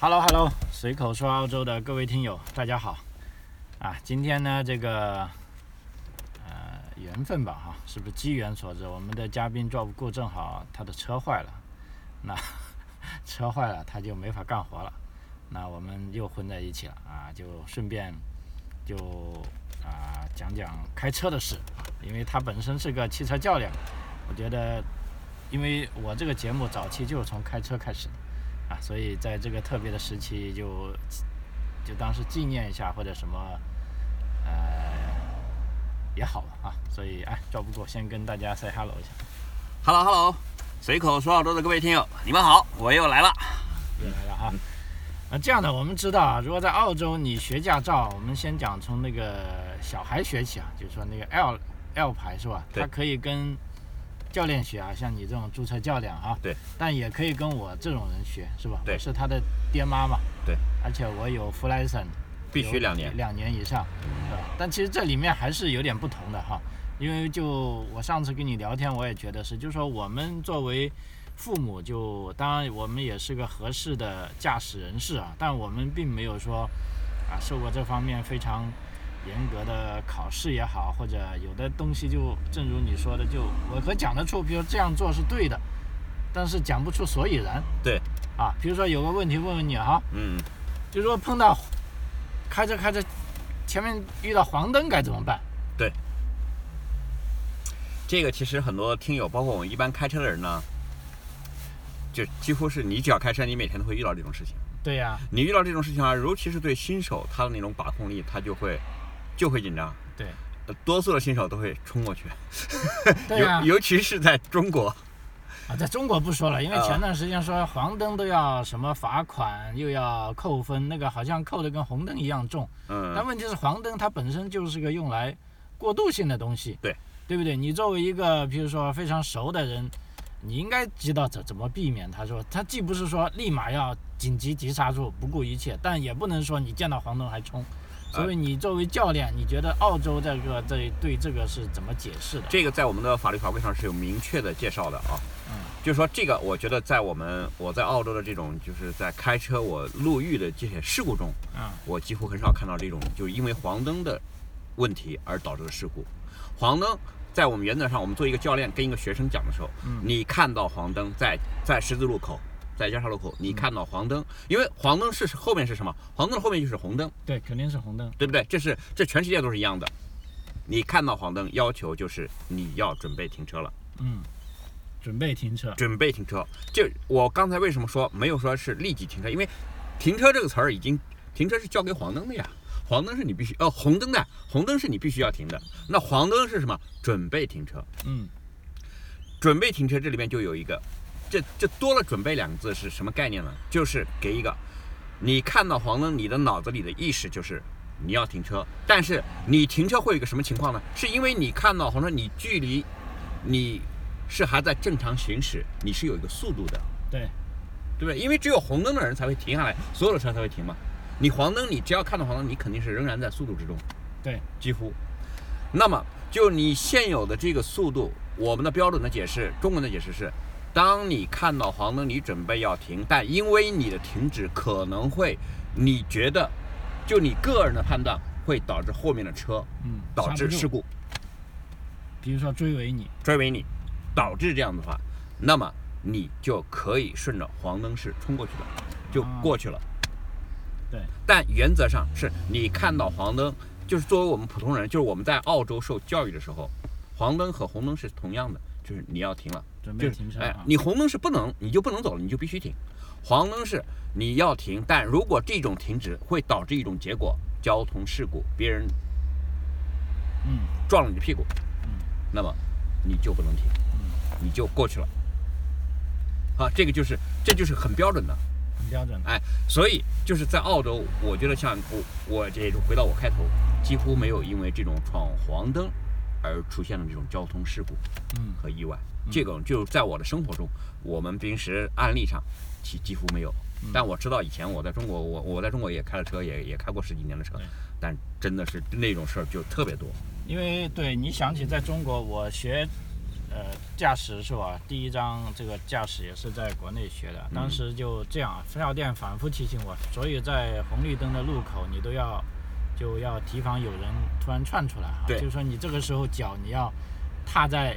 Hello Hello，随口说澳洲的各位听友，大家好。啊，今天呢，这个呃缘分吧，哈，是不是机缘所致？我们的嘉宾赵不过，正好他的车坏了，那 车坏了他就没法干活了，那我们又混在一起了啊，就顺便就啊讲讲开车的事，因为他本身是个汽车教练，我觉得，因为我这个节目早期就是从开车开始的。啊，所以在这个特别的时期，就就当是纪念一下或者什么，呃，也好了啊。所以哎，赵不过先跟大家 say hello 一下。Hello Hello，随口说澳洲的各位听友，你们好，我又来了。又来了哈。啊，这样的，我们知道啊，如果在澳洲你学驾照，我们先讲从那个小孩学起啊，就是说那个 L L 牌是吧？对它可以跟教练学啊，像你这种注册教练啊，对，但也可以跟我这种人学，是吧？对。我是他的爹妈嘛，对，而且我有 full license，必须两年。两年以上，是吧？但其实这里面还是有点不同的哈，因为就我上次跟你聊天，我也觉得是，就是说我们作为父母就，当然我们也是个合适的驾驶人士啊，但我们并没有说啊受过这方面非常严格的考试也好，或者有的东西就正如你说的，就我可讲得出，比如这样做是对的，但是讲不出所以然对，啊。比如说有个问题问问你哈，嗯，就说碰到开着开着前面遇到黄灯该怎么办？对这个其实很多听友，包括我们一般开车的人呢，就几乎是你只要开车，你每天都会遇到这种事情。对呀、你遇到这种事情啊，尤其是对新手，他的那种把控力，他就会就会紧张。对呃多数的新手都会冲过去，对啊、尤尤其是在中国，啊，在中国不说了，因为啊前段时间说黄灯都要什么罚款，又要扣分，那个好像扣的跟红灯一样重。但嗯，问题是黄灯它本身就是个用来过渡性的东西，对对不对？你作为一个比如说非常熟的人，你应该知道怎怎么避免。他说他既不是说立马要紧急急刹住不顾一切，但也不能说你见到黄灯还冲。所以你作为教练，你觉得澳洲这个这对这个是怎么解释的？这个在我们的法律法规上是有明确的介绍的啊。嗯，就是说这个，我觉得在我们我在澳洲的这种就是在开车我路遇的这些事故中，嗯、我几乎很少看到这种就是因为黄灯的问题而导致的事故。黄灯在我们原则上，我们做一个教练跟一个学生讲的时候，嗯你看到黄灯在在十字路口，在交叉路口，你看到黄灯，因为黄灯是后面是什么？黄灯的后面就是红灯，对，肯定是红灯。对不对？这是这全世界都是一样的。你看到黄灯，要求就是你要准备停车了。嗯，准备停车。准备停车。就我刚才为什么说没有说是立即停车？因为停车这个词儿已经，停车是交给黄灯的呀。黄灯是你必须，呃，红灯的，红灯是你必须要停的。那黄灯是什么？准备停车。嗯，准备停车这里面就有一个，这这多了“准备”两个字是什么概念呢？就是给一个，你看到黄灯，你的脑子里的意识就是你要停车，但是你停车会有一个什么情况呢？是因为你看到黄灯，你距离你是还在正常行驶，你是有一个速度的。对，对不对？因为只有红灯的人才会停下来，所有的车才会停嘛。你黄灯，你只要看到黄灯，你肯定是仍然在速度之中，对，几乎。那么，就你现有的这个速度，我们的标准的解释，中文的解释是：当你看到黄灯，你准备要停，但因为你的停止可能会，你觉得，就你个人的判断会导致后面的车嗯，导致事故。比如说追尾你，追尾你，导致这样的话，那么你就可以顺着黄灯是冲过去的，就过去了。对，但原则上是你看到黄灯，就是作为我们普通人，就是我们在澳洲受教育的时候，黄灯和红灯是同样的，就是你要停了，准备就是哎停车啊，。你红灯是不能，你就不能走了，你就必须停。黄灯是你要停，但如果这种停止会导致一种结果，交通事故，别人嗯撞了你的屁股，嗯那么你就不能停，嗯，你就过去了。啊，这个就是这就是很标准的，很标准的。哎，所以就是在澳洲，我觉得像我我这就回到我开头，几乎没有因为这种闯黄灯而出现的这种交通事故嗯和意外。这种就在我的生活中，我们平时案例上几几乎没有。嗯。但我知道以前我在中国，我我在中国也开了车，也也开过十几年的车，但真的是那种事儿就特别多。因为对你想起在中国，我学呃驾驶的时候啊，第一章这个驾驶也是在国内学的，嗯。当时就这样，分校店反复提醒我，所以在红绿灯的路口你都要就要提防有人突然窜出来啊，对。就是说你这个时候脚你要踏在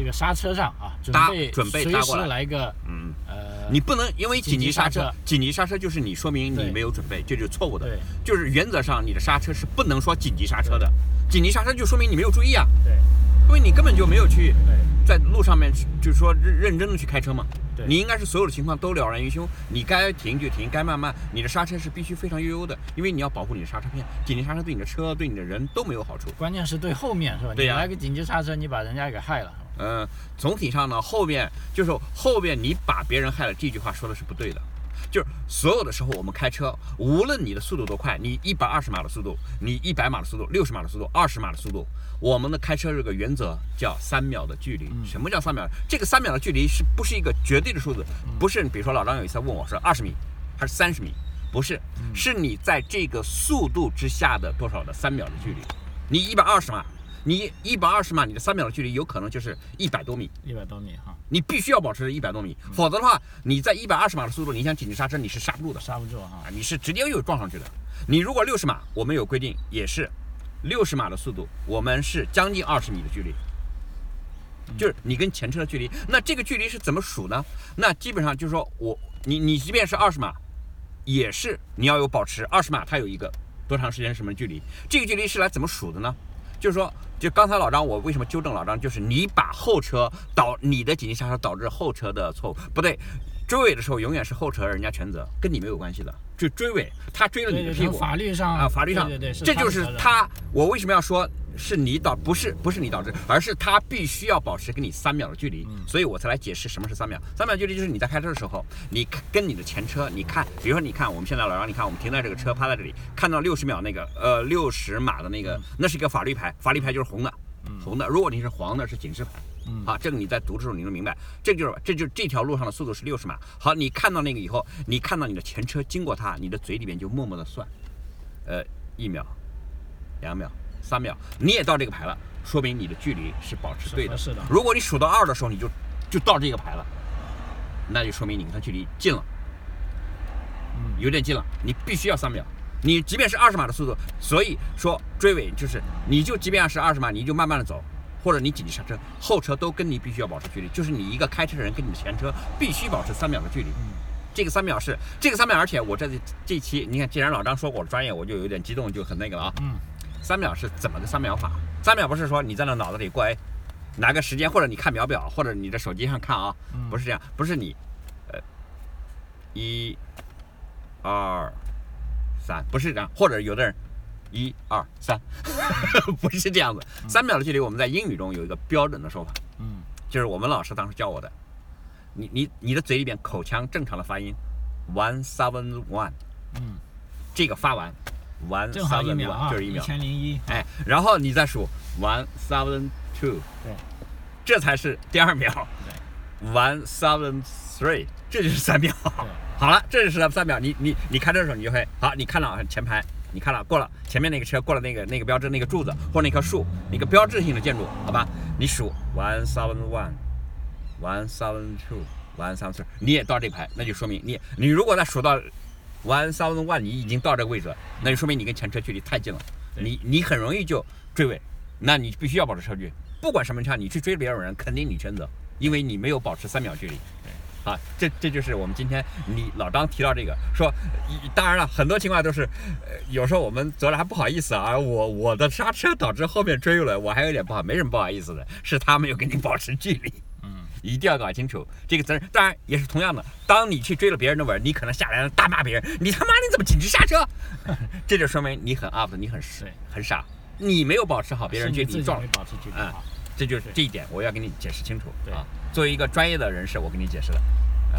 这个刹车上啊，准搭备准备随过来来个嗯，呃，你不能因为紧急刹车紧急刹车，就是你说明你没有准备，这就是错误的。对就是原则上你的刹车是不能说紧急刹车的，紧急刹车就说明你没有注意啊，对因为你根本就没有去在路上面去就是说认认真的去开车嘛。对你应该是所有的情况都了然于胸，你该停就停，该慢慢，你的刹车是必须非常悠悠的，因为你要保护你的刹车片。紧急刹车对你的车、对你的人都没有好处。关键是对后面是吧？对呀你来个紧急刹车，你把人家给害了。嗯，总体上呢，后面就是后面你把别人害了，这句话说的是不对的。就是所有的时候，我们开车，无论你的速度多快，你一百二十码的速度，你一百码的速度，六十码的速度，二十码的速度，我们的开车这个原则叫三秒的距离。嗯什么叫三秒？这个三秒的距离是不是一个绝对的数字？不是，比如说老张有一次问我说二十米还是三十米？不是，是你在这个速度之下的多少的三秒的距离？你一百二十码，你一百二十码，你的三秒的距离有可能就是一百多米。一百多米哈，你必须要保持一百多米，否则的话，你在一百二十码的速度，你想紧急刹车，你是刹不住的刹不住哈啊，。你是直接又撞上去的。你如果六十码，我们有规定，也是六十码的速度，我们是将近二十米的距离，就是你跟前车的距离。那这个距离是怎么数呢？那基本上就是说我你你即便是二十码，也是你要有保持二十码，它有一个多长时间什么距离？这个距离是来怎么数的呢？就是说，就刚才老张，我为什么纠正老张？就是你把后车导你的紧急刹车导致后车的错误，不对，追尾的时候永远是后车人家全责，跟你没有关系的。就追尾，他追了你的屁股法律上啊，法律上，对对对，这就是他。我为什么要说是你导，不是不是你导致，而是他必须要保持跟你三秒的距离，嗯所以我才来解释什么是三秒。三秒距离就是你在开车的时候，你跟你的前车，你看，比如说你看我们现在老张，你看我们停在这个车趴在这里，看到六十秒那个呃六十码的那个，那是一个法律牌，法律牌就是红的，红的。如果你是黄的，是警示牌。嗯好，这个你在读的时候你能明白，这就是这就是这条路上的速度是六十码。好，你看到那个以后，你看到你的前车经过它，你的嘴里面就默默的算，呃，一秒、两秒、三秒，你也到这个牌了，说明你的距离是保持对的。是的如果你数到二的时候，你就就到这个牌了，那就说明你跟它距离近了，嗯有点近了，你必须要三秒。你即便是二十码的速度，所以说追尾就是，你就即便是二十码，你就慢慢的走，或者你紧急刹车，后车都跟你必须要保持距离，就是你一个开车的人跟你的前车必须保持三秒的距离。这个三秒是这个三秒，而且我这这期你看，既然老张说我专业，我就有点激动，就很那个了啊。嗯，三秒是怎么个三秒法？三秒不是说你在那脑子里过哎，拿个时间，或者你看秒表，或者你的手机上看啊，嗯不是这样，不是你，呃，一、二、三，不是这样，或者有的人一二三，不是这样子。三秒的距离，我们在英语中有一个标准的说法，嗯就是我们老师当时教我的，你你你的嘴里边口腔正常的发音，one seven one，嗯，这个发完，one seven 秒 one 啊，就是一秒。一千零一。哎，然后你再数 one seven two，对，这才是第二秒。one seven three，这就是三秒。好了，这就是三秒。你你你开车的时候，你就会好，你看到前排，你看了过了前面那个车，过了那个那个标志那个柱子或那棵树，那个标志性的建筑，好吧？你数 one seven one，one seven two，one seven three，你也到这排，那就说明你你如果再数到 one seven one，你已经到这个位置了，那就说明你跟前车距离太近了，你你很容易就追尾，那你必须要保持车距，不管什么车，你去追别人，肯定你全责，因为你没有保持三秒距离。啊，这这就是我们今天你老张提到这个说，一当然了，很多情况都是，呃，有时候我们责了还不好意思啊，我我的刹车导致后面追了，我还有点不好，没什么不好意思的，是他没有跟你保持距离，嗯，一定要搞清楚这个责任。当然也是同样的，当你去追了别人的尾，你可能下来了大骂别人，你他妈你怎么紧急刹车？这就说明你很 up，你很对很傻，你没有保持好别人距离，你撞了嗯啊。这就是这一点，我要给你解释清楚对啊。作为一个专业的人士，我跟你解释的。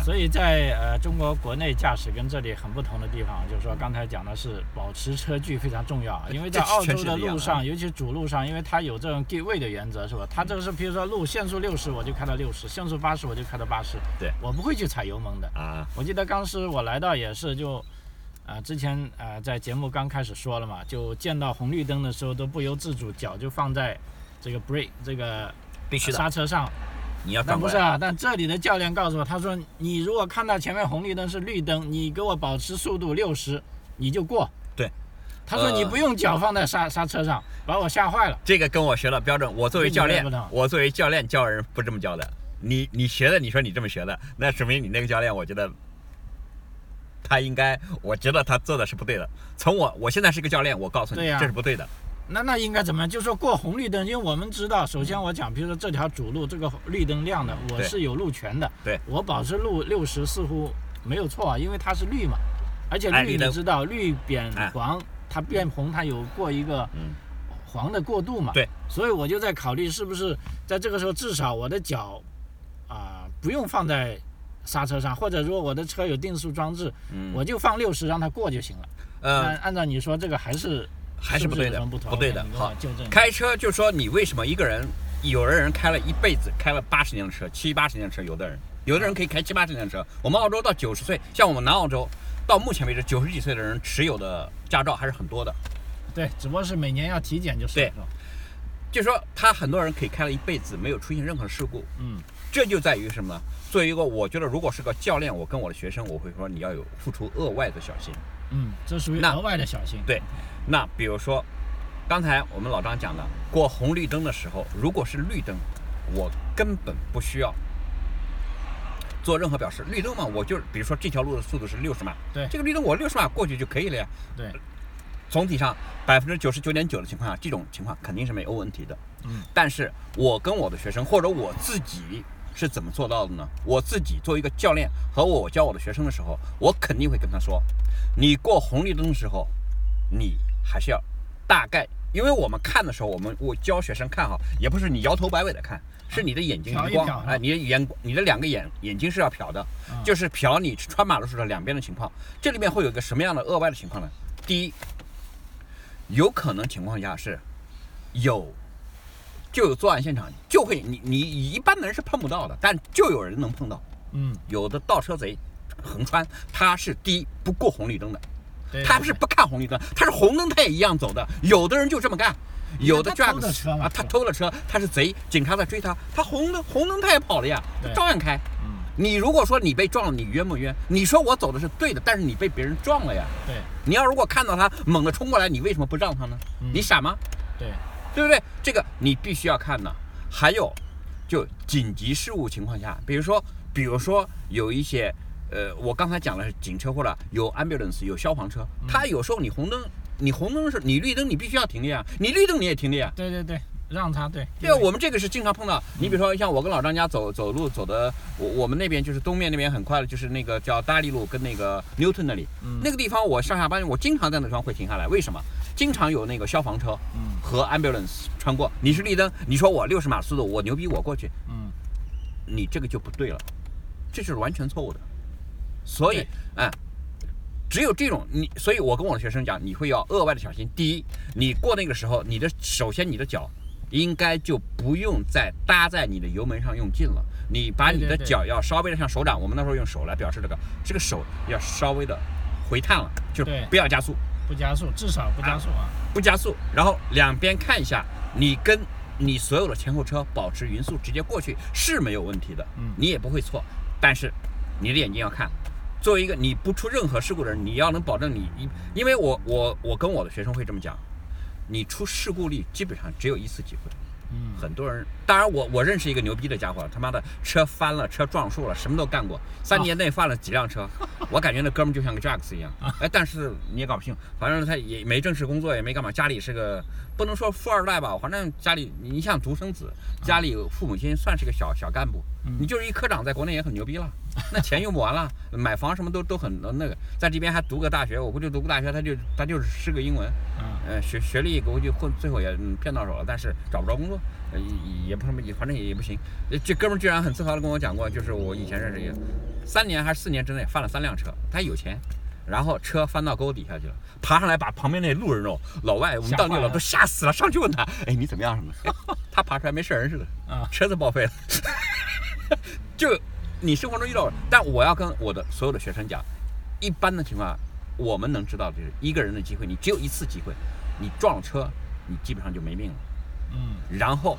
所以在呃中国国内驾驶跟这里很不同的地方，就是说刚才讲的是保持车距非常重要啊，因为在澳洲的路上，尤其主路上，因为它有这种 give way 的原则，是吧？它这个是比如说路限速六十，我就开到六十；限速八十，我就开到八十。对我不会去踩油门的。啊，我记得当时我来到也是就，呃，之前呃在节目刚开始说了嘛，就见到红绿灯的时候都不由自主脚就放在这个 brake 这个必须的刹车上。你要转过来。但不是啊，但这里的教练告诉我，他说你如果看到前面红绿灯是绿灯，你给我保持速度六十，你就过。对。他说呃你不用脚放在刹刹车上，把我吓坏了。这个跟我学的标准，我作为教练我作为教练教人不这么教的。你你学的，你说你这么学的，那说明你那个教练，我觉得他应该，我觉得他做的是不对的。从我我现在是个教练，我告诉你，这是不对的。那那应该怎么样？就说过红绿灯，因为我们知道，首先我讲，比如说这条主路这个绿灯亮的，我是有路权的。对我保持路六十似乎没有错啊，因为它是绿嘛，而且绿你知道，绿变哎黄，它变红，它有过一个嗯，黄的过渡嘛。对。所以我就在考虑，是不是在这个时候，至少我的脚啊、不用放在刹车上，或者说我的车有定速装置，嗯我就放六十让它过就行了。呃，按按照你说，这个还是还是不对的不对的好。开车就说你为什么一个人，有的人开了一辈子，开了八十年的车，七八十年的车，有的人，有的人可以开七八十年的车。我们澳洲到九十岁，像我们南澳洲，到目前为止九十几岁的人持有的驾照还是很多的。对，只不过是每年要体检就是。对就说他很多人可以开了一辈子，没有出现任何事故，嗯，这就在于什么呢？作为一个，我觉得如果是个教练，我跟我的学生，我会说你要有付出额外的小心。嗯，这属于额外的小心。对那比如说，刚才我们老张讲的，过红绿灯的时候，如果是绿灯，我根本不需要做任何表示。绿灯嘛，我就是比如说这条路的速度是六十码，对这个绿灯我六十码过去就可以了呀。对，总体上百分之九十九点九的情况下，这种情况肯定是没有问题的。嗯，但是我跟我的学生或者我自己是怎么做到的呢？我自己作为一个教练和我教我的学生的时候，我肯定会跟他说，你过红绿灯的时候，你还是要大概，因为我们看的时候，我们我教学生看哈，也不是你摇头摆尾的看，是你的眼睛余光，哎，你的眼你的两个眼眼睛是要瞟的，嗯就是瞟你穿马路时的两边的情况。这里面会有一个什么样的额外的情况呢？第一，有可能情况下是有就有作案现场，就会你你一般的人是碰不到的，但就有人能碰到。嗯，有的倒车贼横穿，他是第一不过红绿灯的，他不是不看红绿灯，他是红灯他也一样走的。有的人就这么干，有的他偷的 drugs 车啊，他偷了车，他是贼，警察在追他，他红灯红灯他也跑了呀，他照样开。嗯，你如果说你被撞了，你冤不冤？你说我走的是对的，但是你被别人撞了呀。对你要如果看到他猛地冲过来，你为什么不让他呢？嗯你傻吗？对，对不对？这个你必须要看的。还有，就紧急事务情况下，比如说，比如说有一些，呃，我刚才讲了是警车或者有 ambulance 有消防车，它有时候你红灯，你红灯是你绿灯，你必须要停的呀，你绿灯你也停的呀。对对对，让他对。对啊，我们这个是经常碰到。你比如说，像我跟老张家走走路走的，我我们那边就是东面那边很快的，就是那个叫大利路跟那个 Newton 那里，嗯那个地方我上下班我经常在那地方会停下来。为什么？经常有那个消防车嗯和 ambulance 穿过。你是绿灯，你说我六十码速度，我牛逼，我过去，嗯，你这个就不对了，这是完全错误的。所以对，哎，只有这种你，所以我跟我的学生讲，你会要额外的小心。第一，你过那个时候，你的首先你的脚应该就不用再搭在你的油门上用劲了，你把你的脚要稍微的像手掌，我们那时候用手来表示这个，这个手要稍微的回探了，就对不要加速。不加速，至少不加速啊。不加速，然后两边看一下，你跟你所有的前后车保持匀速，直接过去是没有问题的，嗯你也不会错。但是你的眼睛要看，作为一个你不出任何事故的人，你要能保证你一，因为我我我跟我的学生会这么讲，你出事故率基本上只有一次机会。嗯，很多人，当然我我认识一个牛逼的家伙，他妈的车翻了，车撞树了，什么都干过，三年内翻了几辆车，我感觉那哥们儿就像个 Jacks 一样，哎，但是你也搞不清，反正他也没正式工作，也没干嘛，家里是个不能说富二代吧，反正家里你像独生子，家里有父母亲算是个小小干部，嗯你就是一科长，在国内也很牛逼了，那钱用不完了，买房什么都都很那个，在这边还读个大学，我估计读个大学他就他就是是个英文，嗯呃，学学历估计混，最后也嗯骗到手了，但是找不着工作，呃也也不什么，也反正也也不行。呃这哥们儿居然很自豪的跟我讲过，就是我以前认识一个，三年还是四年之内翻了三辆车，他有钱，然后车翻到沟底下去了，爬上来把旁边那路人哦，老外我们当地了老都吓死了，上去问他，哎你怎么样什么 他爬出来没事人似的，啊，车子报废了，就你生活中遇到，但我要跟我的所有的学生讲，一般的情况，我们能知道的就是一个人的机会，你只有一次机会，你撞了车，你基本上就没命了。嗯然后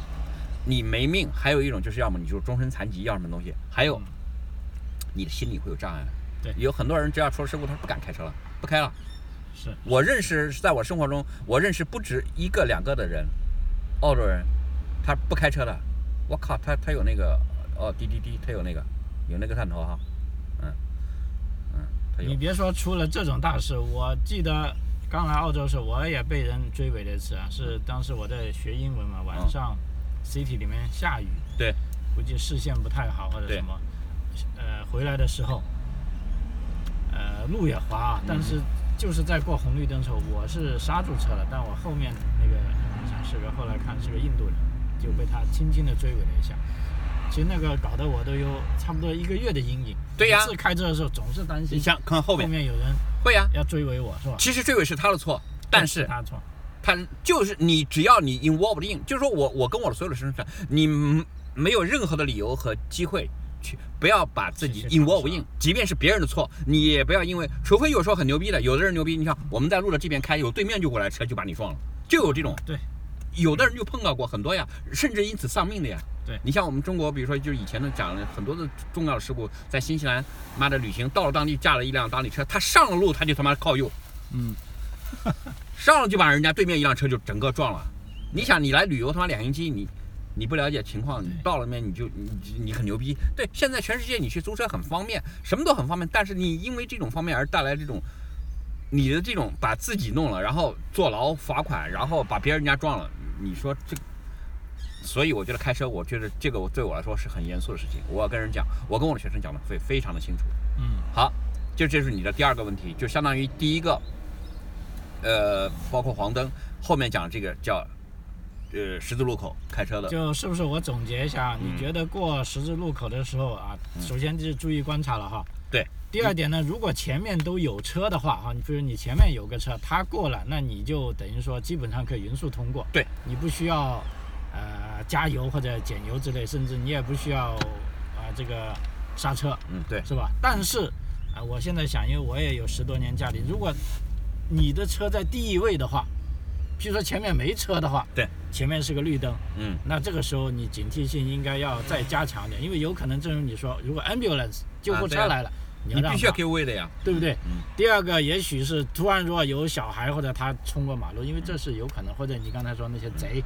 你没命，还有一种就是要么你就终身残疾，要什么东西，还有嗯你的心理会有障碍。对有很多人只要出了事故，他不敢开车了，不开了。是我认识，在我生活中，我认识不止一个两个的人，澳洲人，他不开车的。我靠，他他有那个哦滴滴滴，他有那个有那个探头哈，嗯嗯，你。别说出了这种大事，我记得刚来澳洲时，我也被人追尾了一次啊，是当时我在学英文嘛，晚上 city 里面下雨，对，估计视线不太好或者什么，呃，回来的时候，呃，路也滑啊，但是就是在过红绿灯的时候，我是刹住车了，但我后面那个好像是个后来看是个印度人，就被他轻轻的追尾了一下。其实那个搞得我都有差不多一个月的阴影。对呀。每次开车的时候总是担心你想看后面。后面面有人会呀、要追尾我，是吧？其实追尾是他的错，但是他错，他就是你，只要你 involved in，就是说我我跟我的所有的学生说，你嗯没有任何的理由和机会去不要把自己 involve in，即便是别人的错，你也不要因为，除非有时候很牛逼的，有的人牛逼，你像我们在路的这边开，有对面就过来车就把你撞了，就有这种，对，有的人就碰到过很多呀，甚至因此丧命的呀。对你像我们中国，比如说就是以前的讲了很多的重要的事故，在新西兰，妈的旅行到了当地驾了一辆当地车，他上了路他就他妈靠右，嗯，上了就把人家对面一辆车就整个撞了。你想，你来旅游他妈两星期，你你不了解情况，你到了面你就你你很牛逼。对，现在全世界你去租车很方便，什么都很方便，但是你因为这种方面而带来这种你的这种把自己弄了，然后坐牢罚款，然后把别人家撞了，你说这。所以我觉得开车，我觉得这个我对我来说是很严肃的事情。我要跟人讲，我跟我的学生讲的会非常的清楚。嗯，好，就这是你的第二个问题，就相当于第一个，呃，包括黄灯，后面讲这个叫，呃，十字路口开车的，就是不是我总结一下，嗯你觉得过十字路口的时候啊，首先就是注意观察了哈。对。第二点呢，如果前面都有车的话哈，你比如你前面有个车，他过了，那你就等于说基本上可以匀速通过。对。你不需要呃加油或者减油之类，甚至你也不需要啊、这个刹车。嗯，对，是吧？但是啊、我现在想，因为我也有十多年驾龄，如果你的车在第一位的话，譬如说前面没车的话，对，前面是个绿灯，嗯，那这个时候你警惕性应该要再加强点，因为有可能正如你说，如果 ambulance 救护车来了，你必须要给位的呀，对不对？嗯第二个，也许是突然如果有小孩或者他冲过马路，因为这是有可能，或者你刚才说那些贼，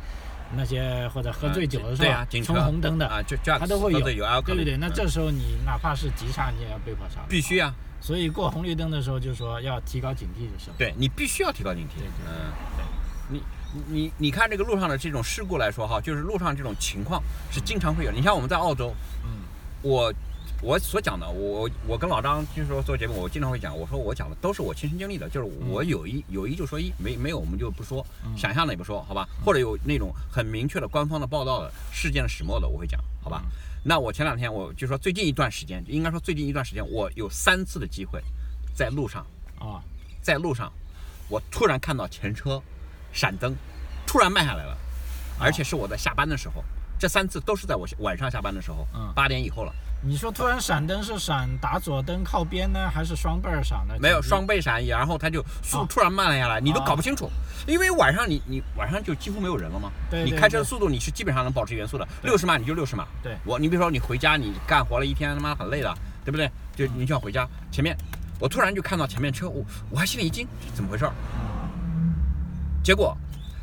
那些或者喝醉酒的是吧对啊，？冲红灯的，啊，就就他都会有，对不对？那嗯这时候你哪怕是急刹，你也要被迫刹。必须啊，所以过红绿灯的时候，就说要提高警惕的时候。对你必须要提高警惕对对，你你你看这个路上的这种事故来说哈，就是路上这种情况是经常会有。你像我们在澳洲，嗯我我所讲的，我我跟老张就是说做节目，我经常会讲，我说我讲的都是我亲身经历的，就是我有一有一就说一，没没有我们就不说，嗯想象的也不说，好吧？或者有那种很明确的官方的报道的事件的始末的，我会讲，好吧？那我前两天我就说最近一段时间，应该说最近一段时间，我有三次的机会在路上，啊在路上，我突然看到前车闪灯，突然慢下来了，而且是我在下班的时候。这三次都是在我晚上下班的时候嗯，八点以后了。你说突然闪灯是闪打左灯靠边呢，还是双倍儿闪呢？没有双倍闪，然后它就速啊突然慢了下来，你都啊搞不清楚，因为晚上你你晚上就几乎没有人了嘛。对对你开车的速度你是基本上能保持原速的，六十码你就六十码。对我你比如说你回家你干活了一天他妈很累了，对不对？就你就要回家，前面我突然就看到前面车，我我还心里一惊，怎么回事儿？结果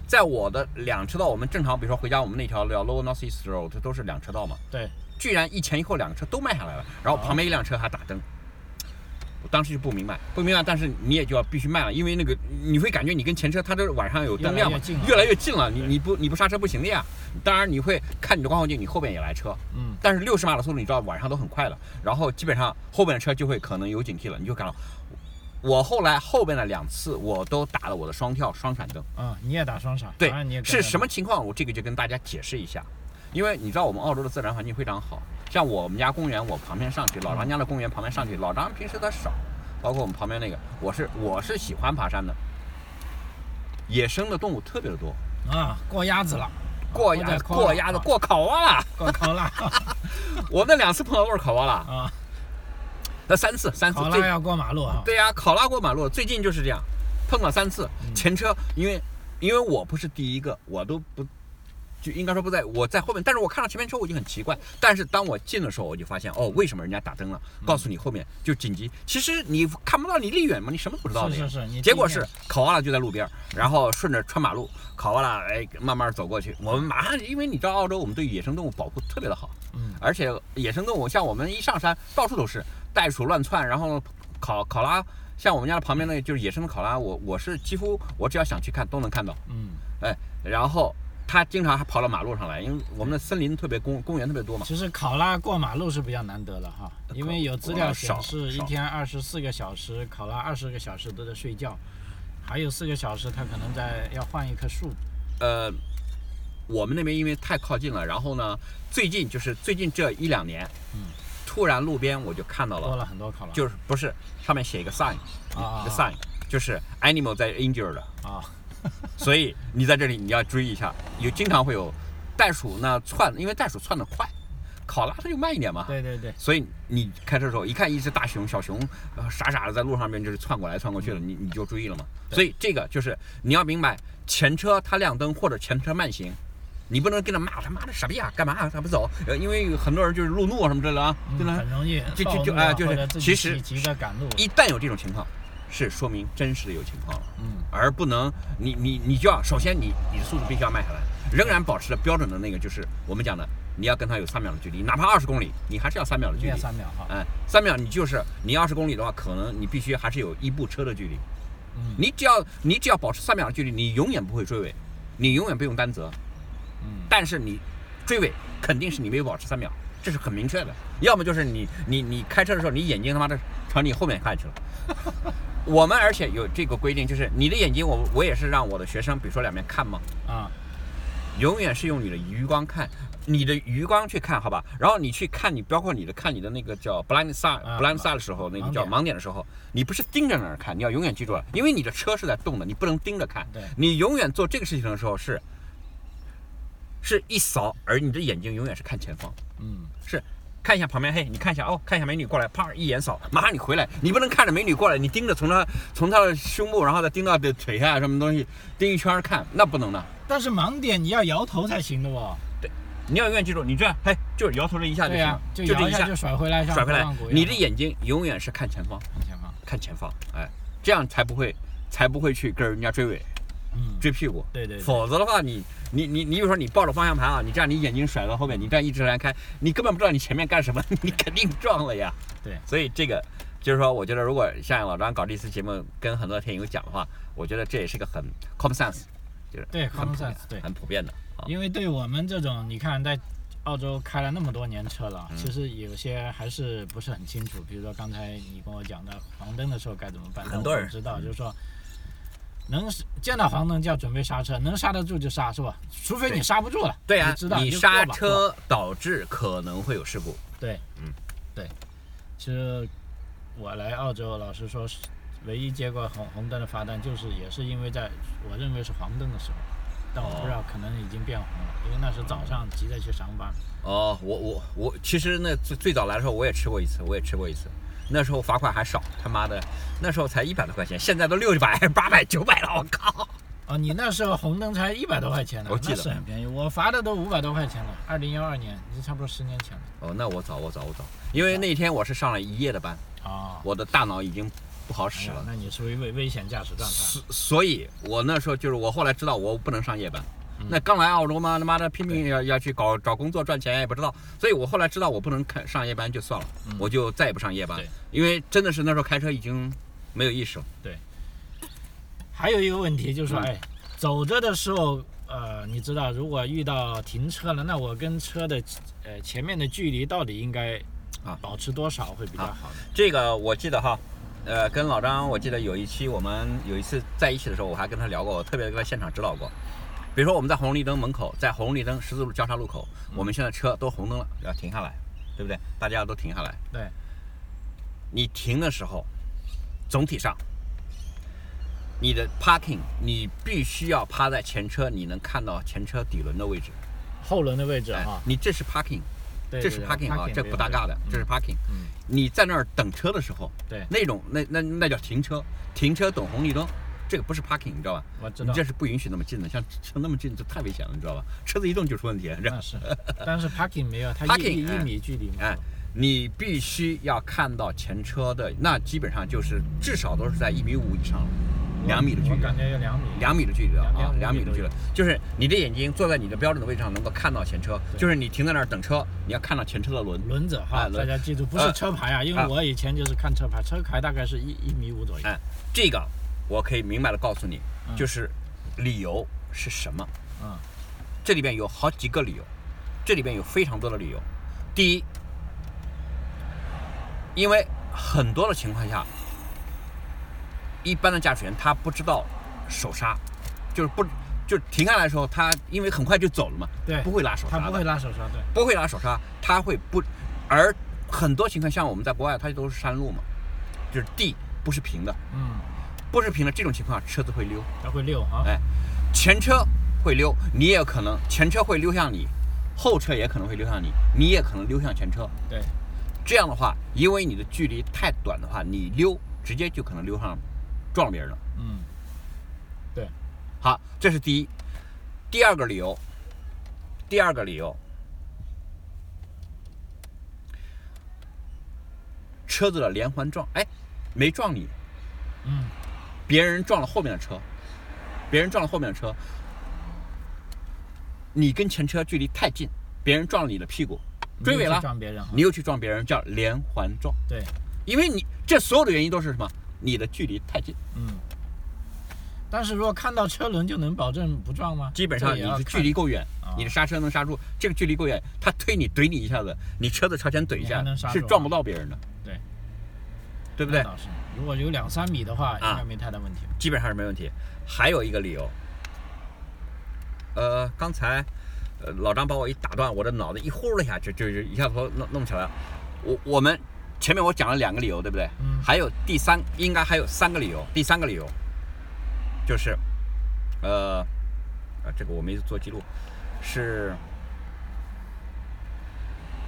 在我的两车道，我们正常比如说回家我们那条叫 Lower North East Road，这都是两车道嘛。对，居然一前一后两个车都卖下来了，然后旁边一辆车还打灯。我当时就不明白，不明白，但是你也就要必须慢了，因为那个你会感觉你跟前车它这晚上有灯亮嘛越来越近了，越来越近了，你你不你不刹车不行的呀。当然你会看你的观后镜，你后边也来车，嗯但是六十码的速度你知道晚上都很快了，然后基本上后边的车就会可能有警惕了，你就感到。我后来后边的两次我都打了我的双跳双闪灯。嗯，你也打双闪，对是？什么情况？我这个就跟大家解释一下，因为你知道我们澳洲的自然环境非常好，像我们家公园，我旁边上去，老张家的公园旁边上去，老张平时他少，包括我们旁边那个，我是我是喜欢爬山的，野生的动物特别的多，啊，过鸭子了，过鸭过鸭子过烤蛙了，过考拉 我那两次碰到都是烤蛙了，啊，那三次三次最考拉要过马路啊。对呀、考拉过马路，最近就是这样，碰了三次，嗯前车因为因为我不是第一个，我都不就应该说不在我在后面，但是我看到前面车我就很奇怪。但是当我进的时候，我就发现哦，为什么人家打灯了？告诉你后面就紧急。其实你看不到，你离远嘛，你什么都不知道的呀。是是是，结果是考完了就在路边儿，然后顺着穿马路，考完了哎慢慢走过去。我们马上，因为你知道澳洲，我们对野生动物保护特别的好，嗯而且野生动物像我们一上山，到处都是袋鼠乱窜，然后考考拉，像我们家的旁边那个就是野生的考拉，我我是几乎我只要想去看都能看到，嗯，哎，然后它经常还跑到马路上来，因为我们的森林特别公公园特别多嘛。其实考拉过马路是比较难得的哈，因为有资料显示一天二十四个小时，考拉二十个小时都在睡觉，还有四个小时它可能在要换一棵树。呃，我们那边因为太靠近了，然后呢，最近就是最近这一两年，嗯，突然路边我就看到了多了，了很多考拉。就是不是上面写一个 sign，啊一个 sign，就是 animal 在 injured，啊，所以你在这里你要注意一下，有经常会有袋鼠呢窜，因为袋鼠窜得快，考拉它就慢一点嘛。对对对，所以你开车的时候，一看一只大熊、小熊，呃，傻傻的在路上面就是窜过来窜过去了，你你就注意了嘛。所以这个就是你要明白，前车它亮灯或者前车慢行，你不能跟他骂他妈的傻逼啊，干嘛啊他不走？呃，因为有很多人就是路怒啊什么之类的啊，对嗯，吧？很容易就就就啊就是其实。一旦有这种情况，是说明真实的有情况了。嗯，而不能你你你就要首先你你的速度必须要慢下来，仍然保持着标准的那个就是我们讲的，你要跟他有三秒的距离，哪怕二十公里，你还是要三秒的距离。三秒哈。嗯，三秒你就是你二十公里的话，可能你必须还是有一部车的距离。嗯你只要你只要保持三秒的距离，你永远不会追尾，你永远不用担责。嗯，但是你追尾肯定是你没有保持三秒，这是很明确的。要么就是你你你开车的时候，你眼睛他妈的朝你后面看去了。我们而且有这个规定，就是你的眼睛，我我也是让我的学生，比如说两边看嘛，啊，永远是用你的余光看，你的余光去看，好吧？然后你去看你，包括你的看你的那个叫 blind side、啊 blind side 的时候，那个叫盲点的时候，你不是盯着那儿看，你要永远记住了，因为你的车是在动的，你不能盯着看。对你永远做这个事情的时候是是一扫，而你的眼睛永远是看前方，嗯，是。看一下旁边，嘿，你看一下哦，看一下美女过来，啪一眼扫，马上你回来，你不能看着美女过来，你盯着从她从她的胸部，然后再盯到的腿下什么东西，盯一圈儿看，那不能的。但是盲点你要摇头才行的哦。你要永远记住，你这样，嘿，就是摇头这一下就行就就这一下甩回来，像甩回来你的眼睛永远是看前方，看前方。看前方，哎，这样才不会，才不会去跟人家追尾、嗯，追屁股。对对对否则的话，你你你你比如说你抱着方向盘啊，你这样你眼睛甩到后面，你这样一直来开，你根本不知道你前面干什么，你肯定撞了呀。对所以这个就是说，我觉得如果像老张搞这次节目，跟很多天友讲的话，我觉得这也是个很 common sense，就是对 common sense，对很普遍的啊。因为对我们这种，你看在澳洲开了那么多年车了，嗯其实有些还是不是很清楚。比如说刚才你跟我讲的黄灯的时候该怎么办，很多人知道，就是说能见到黄灯就要准备刹车，能刹得住就刹，是吧？除非你刹不住了，对啊你知道，你刹车导致可能会有事故。对，嗯，对。其实我来澳洲，老实说，是唯一接过红红灯的罚单，就是也是因为在我认为是黄灯的时候，但我不知道可能已经变红了，因为那是早上急着去上班。哦，我我我，其实那最最早来的时候我也吃过一次，我也吃过一次。那时候罚款还少，他妈的，那时候才一百多块钱，现在都六百、八百、九百了，我靠！啊，你那时候红灯才一百多块钱呢，我记得是很便宜。我罚的都五百多块钱了，二零幺二年，也就差不多十年前了。哦，那我早，我早，我早，因为那天我是上了一夜的班，哦，我的大脑已经不好哎使了，呀那你属于危危险驾驶状态。所所以，我那时候就是我后来知道我不能上夜班。嗯。那刚来澳洲嘛，他妈的拼命要要去搞找工作赚钱，也不知道，所以我后来知道我不能开上夜班就算了，嗯。我就再也不上夜班，因为真的是那时候开车已经没有意识了。对。还有一个问题就是说，嗯哎，走着的时候，呃，你知道，如果遇到停车了，那我跟车的呃前面的距离到底应该啊。保持多少会比较好呢？这个我记得哈，呃，跟老张，我记得有一期我们有一次在一起的时候，我还跟他聊过，我特别跟他现场指导过。比如说我们在红绿灯门口，在红绿灯十字路交叉路口，我们现在车都红灯了，要停下来，对不对？大家都停下来。对，你停的时候，总体上，你的 parking 你必须要趴在前车，你能看到前车底轮的位置。后轮的位置哎哈，，你这是 parking，对这是 parking 啊，这不搭嘎的，这是 parking。嗯，你在那儿等车的时候，对那种那那那叫停车，停车等红绿灯，这个不是 parking，你知道吧？我知道你这。是不允许那么近的，像像那么近就太危险了，你知道吧？车子一动就出问题，这样那是，但是 parking 没有，它 一米距离嘛。哎，你必须要看到前车的，那基本上就是至少都是在一米五以上了，两米的距离感。觉有两米。两米的距离了啊，两两米的距离，就是你的眼睛坐在你的标准的位置上，能够看到前车，就是你停在那儿等车，你要看到前车的轮。轮子哈，大家记住，不是车牌啊，因为啊我以前就是看车牌，车牌大概是一一米五左右。哎，这个我可以明白的告诉你，嗯就是理由是什么。嗯这里边有好几个理由，这里边有非常多的理由。第一，因为很多的情况下，一般的驾驶员他不知道手刹，就是不就停下来的时候，他因为很快就走了嘛，对不会拉手刹，他不会拉手刹，对。不会拉手刹，他会不，而很多情况像我们在国外，它都是山路嘛，就是地不是平的，嗯，不是平的这种情况，车子会溜，它会溜啊。哎，前车会溜，你也有可能前车会溜向你，后车也可能会溜向你，你也可能溜向前车。对，这样的话，因为你的距离太短的话，你溜直接就可能溜上撞别人了。嗯，对，好，这是第一。第二个理由，第二个理由，车子的连环撞，哎，没撞你，嗯，别人撞了后面的车，别人撞了后面的车，你跟前车距离太近，别人撞了你的屁股，追尾了，撞别人。你又去撞别人，叫连环撞。对，因为你这所有的原因都是什么？你的距离太近，嗯。但是如果看到车轮就能保证不撞吗？基本上你的距离够远，啊你的刹车能刹住，这个距离够远，他推你怼你一下子，你车子朝前怼一下是撞不到别人的，对，不对那？倒是，如果有两三米的话，应啊该没太大问题。基本上是没问题。还有一个理由，呃，刚才呃老张把我一打断，我的脑子一呼了一下，就就就一下子弄弄起来了。我我们前面我讲了两个理由，对不对？嗯还有第三，应该还有三个理由。第三个理由就是，呃，啊，这个我没做记录，是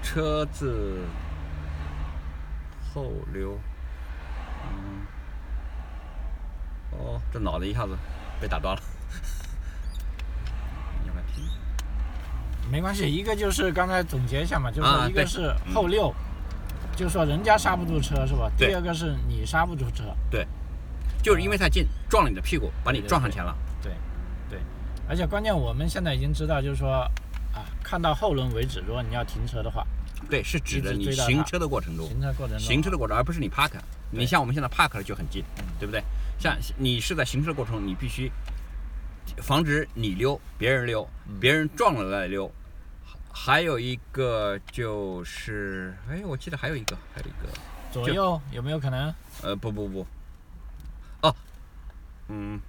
车子后流，嗯。哦，这脑子一下子被打断了。没关系，一个就是刚才总结一下嘛，就是说一个是后溜，就是说人家刹不住车是吧？对。第二个是你刹不住车，对。就是因为太近，撞了你的屁股，把你撞上前了。对，对，而且关键我们现在已经知道，就是说啊，看到后轮为止，如果你要停车的话，对，是指的你行车的过程中，行车过程中行车的过程，而不是你 park。你像我们现在 park 了就很近嗯，对不对？像你是在行车的过程中，你必须防止你溜，别人溜，嗯别人撞了再溜。还有一个就是，哎，我记得还有一个，还有一个，左右有没有可能？呃，不不不，哦，嗯，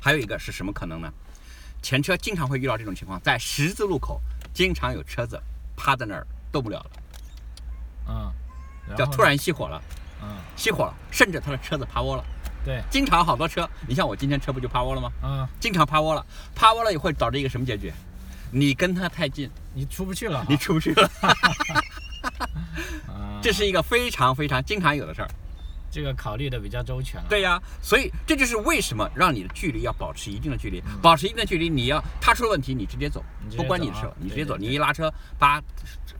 还有一个是什么可能呢？前车经常会遇到这种情况，在十字路口经常有车子趴在那儿动不了了，嗯，然叫突，然熄火了，嗯，熄火了，甚至他的车子趴窝了。对，经常好多车，你像我今天车不就趴窝了吗？嗯，经常趴窝了，趴窝了也会导致一个什么结局？你跟他太近，你出不去了，你出不去了，啊这是一个非常非常经常有的事儿。这个考虑的比较周全了。对呀，所以这就是为什么让你的距离要保持一定的距离，嗯保持一定的距离，你要他出了问题，你直接走不关你的事你直接走，你一拉车，叭，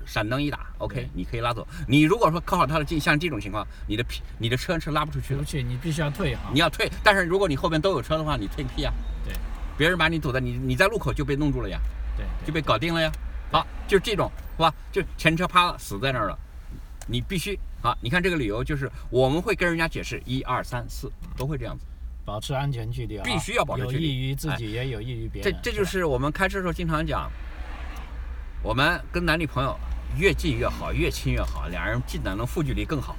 闪灯一打，OK，你可以拉走。你如果说靠好他的近，像这种情况，你的屁，你的车是拉不出去的出不，去，你必须要退哈。你要退。但是如果你后边都有车的话，你退屁啊！对，别人把你堵在你你在路口就被弄住了呀，对，就被搞定了呀。好，就是这种是吧？就前车趴了，死在那儿了，你必须啊！你看这个理由就是我们会跟人家解释一二三四都会这样子。保持安全距离啊，必须要保持距离有益于自己，也有益于别人。这这就是是我们开车的时候经常讲，我们跟男女朋友越近越好，越亲越好，两人近的能负距离更好。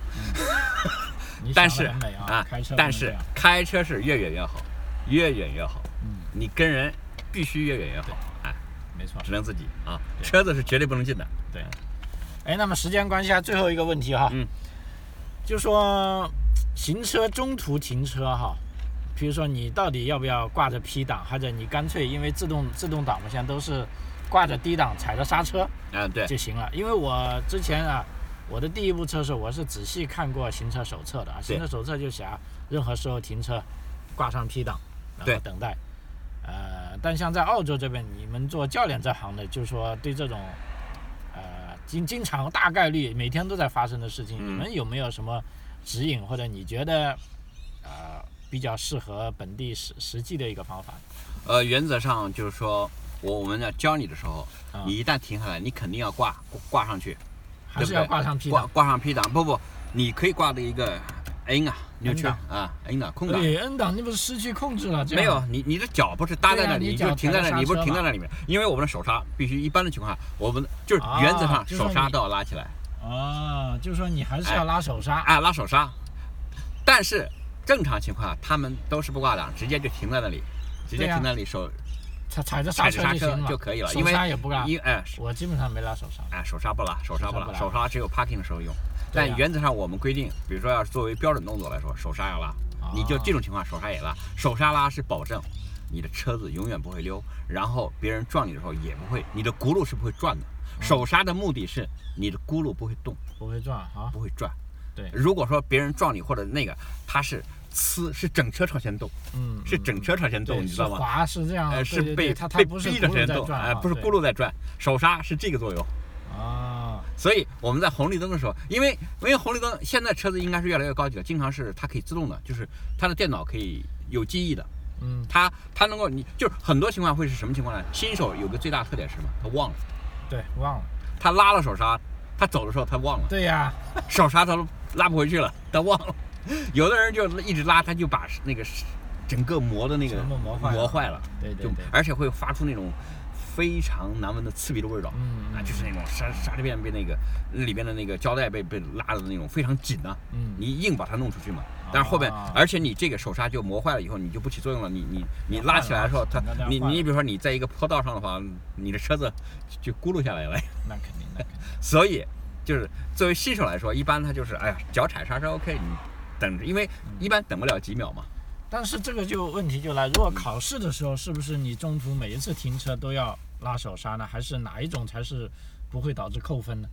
但是啊，但是开车是越远越好，越远越好。嗯，你跟人必须越远越好，哎，没错。只能自己啊，车子是绝对不能进的。对，哎，那么时间关系啊，最后一个问题哈，嗯，就说行车中途停车哈，比如说你到底要不要挂着 P 档，或者你干脆因为自动自动挡嘛，现在都是挂着 D 档踩着刹车嗯，对，就行了。因为我之前啊，我的第一部车是我是仔细看过行车手册的啊，行车手册就写啊，任何时候停车挂上 P 档，然对。后等待。呃，但像在澳洲这边，你们做教练这行的，就是说对这种呃经经常大概率每天都在发生的事情，嗯你们有没有什么指引，或者你觉得呃比较适合本地实实际的一个方法？呃，原则上就是说，我我们要教你的时候，啊你一旦停下来，你肯定要挂挂上去，还是要挂上 P 挂档？挂上 P 档，不不，你可以挂的一个 N 啊，扭曲档啊，N 档空档。对，N 档你不是失去控制了？没有，你你的脚不是搭在那里，啊你你就停在那里，你不是停在那里面，因为我们的手刹必须一般的情况下，我们就是啊原则上手刹都要拉起来，啊，就是说你还是要拉手刹。哎，拉手刹。但是正常情况下，他们都是不挂档，直接就停在那里，直接停在那里，手踩踩着刹车车就可以了，手因为刹也不拉。因哎我基本上没拉手刹。哎手刹不拉，手刹不拉手刹只有 parking 的时候用。但原则上我们规定，比如说要是作为标准动作来说，手刹要拉，你就哦这种情况手刹也拉，手刹拉是保证你的车子永远不会溜，然后别人撞你的时候也不会，你的轱辘是不会转的。嗯手刹的目的是你的轱辘不会动，不会转啊。不会转。对如果说别人撞你或者那个，它是呲，是整车朝前动，嗯，是整车朝前动，你知道吗？滑是这样，呃，是被被逼着轱辘前动，哎，在转啊，不是轱辘在转，手刹是这个作用。啊，所以我们在红绿灯的时候，因为因为红绿灯现在车子应该是越来越高级了，经常是它可以自动的，就是它的电脑可以有记忆的，嗯，它它能够你就是很多情况会是什么情况呢？新手有个最大特点是什么？他忘了，对，忘了，他拉了手刹，他走的时候他忘了，对呀，手刹他都拉不回去了，他忘了。有的人就一直拉，他就把那个整个磨的那个磨坏了。对对对，而且会发出那种非常难闻的刺鼻的味道。嗯啊，就是那种刹刹车片被那个里边的那个胶带被被拉的那种非常紧啊，嗯，你硬把它弄出去嘛。但是后面啊，而且你这个手刹就磨坏了以后，你就不起作用了。你你你拉起来的时候，它你你比如说你在一个坡道上的话，你的车子就咕噜下来了。那肯定，那肯定，所以就是作为新手来说，一般他就是哎呀脚踩刹车 OK，你等着，因为一般等不了几秒嘛。但是这个就问题就来，如果考试的时候，是不是你中途每一次停车都要拉手刹呢？还是哪一种才是不会导致扣分呢？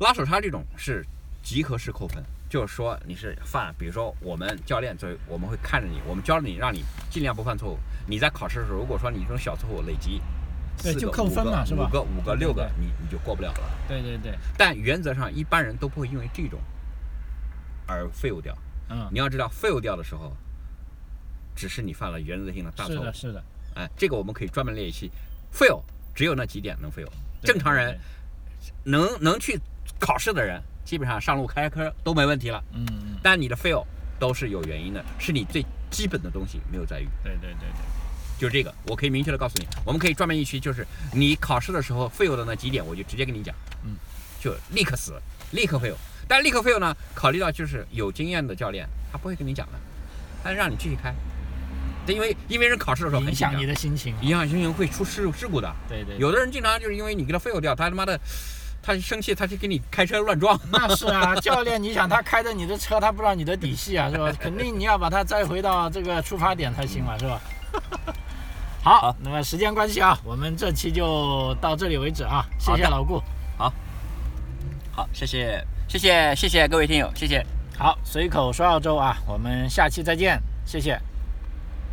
拉手刹这种是集合式扣分，就是说你是犯，比如说我们教练作为我们会看着你，我们教你让你尽量不犯错误。你在考试的时候，如果说你这种小错误累积，对就扣分嘛是吧五个、五个、六个，你你就过不了了。对对对，但原则上一般人都不会因为这种而 fail 掉。嗯，你要知道，fail 掉的时候，只是你犯了原则性的大错误是的，。是的，哎，这个我们可以专门列一期，fail 只有那几点能 fail。正常人能能去考试的人，基本上上路开科都没问题了。嗯嗯，但你的 fail 都是有原因的，是你最基本的东西没有在于，对对对对，就是这个，我可以明确的告诉你，我们可以专门一期，就是你考试的时候 fail 的那几点，我就直接跟你讲，嗯，就立刻死，立刻 fail。但立刻 fail 呢，考虑到就是有经验的教练，他不会跟你讲的，他让你继续开，对因为因为人考试的时候很紧张影响你，的心情啊，影响心情会出事事故的。对对，有的人经常就是因为你给他 fail 掉，他他妈的，他生气，他就给你开车乱撞。那是啊，教练，你想他开着你的车，他不知道你的底细啊，是吧？肯定你要把他载回到这个出发点才行嘛，是吧？好，那么时间关系啊，我们这期就到这里为止啊，谢谢老顾。好好，谢谢，谢谢，谢谢各位听友，谢谢。好，随口说澳洲啊，我们下期再见，谢谢。